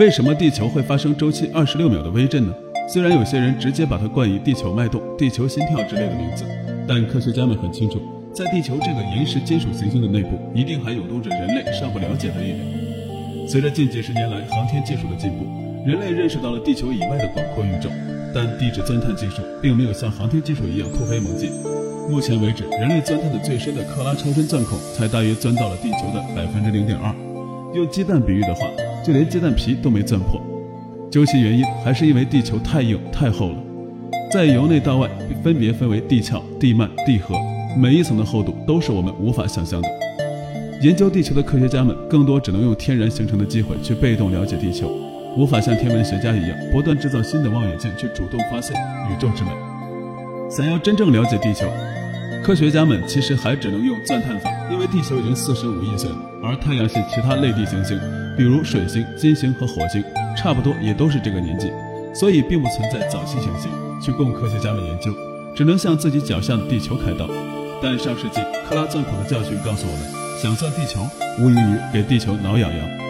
为什么地球会发生周期二十六秒的微震呢？虽然有些人直接把它冠以地球脉动、地球心跳之类的名字，但科学家们很清楚，在地球这个岩石金属行星的内部，一定还涌动着人类尚不了解的力量。随着近几十年来航天技术的进步，人类认识到了地球以外的广阔宇宙，但地质钻探技术并没有像航天技术一样突飞猛进。目前为止，人类钻探的最深的克拉超深钻孔才大约钻到了地球的百分之零点二。用鸡蛋比喻的话。就连鸡蛋皮都没钻破，究其原因，还是因为地球太硬太厚了。在由内到外，分别分为地壳、地幔、地核，每一层的厚度都是我们无法想象的。研究地球的科学家们，更多只能用天然形成的机会去被动了解地球，无法像天文学家一样不断制造新的望远镜去主动发现宇宙之美。想要真正了解地球，科学家们其实还只能用钻探法，因为地球已经四十五亿岁了，而太阳系其他类地行星。比如水星、金星和火星，差不多也都是这个年纪，所以并不存在早期行星去供科学家们研究，只能向自己脚下的地球开刀。但上世纪克拉钻孔的教训告诉我们，想钻地球，无异于给地球挠痒痒。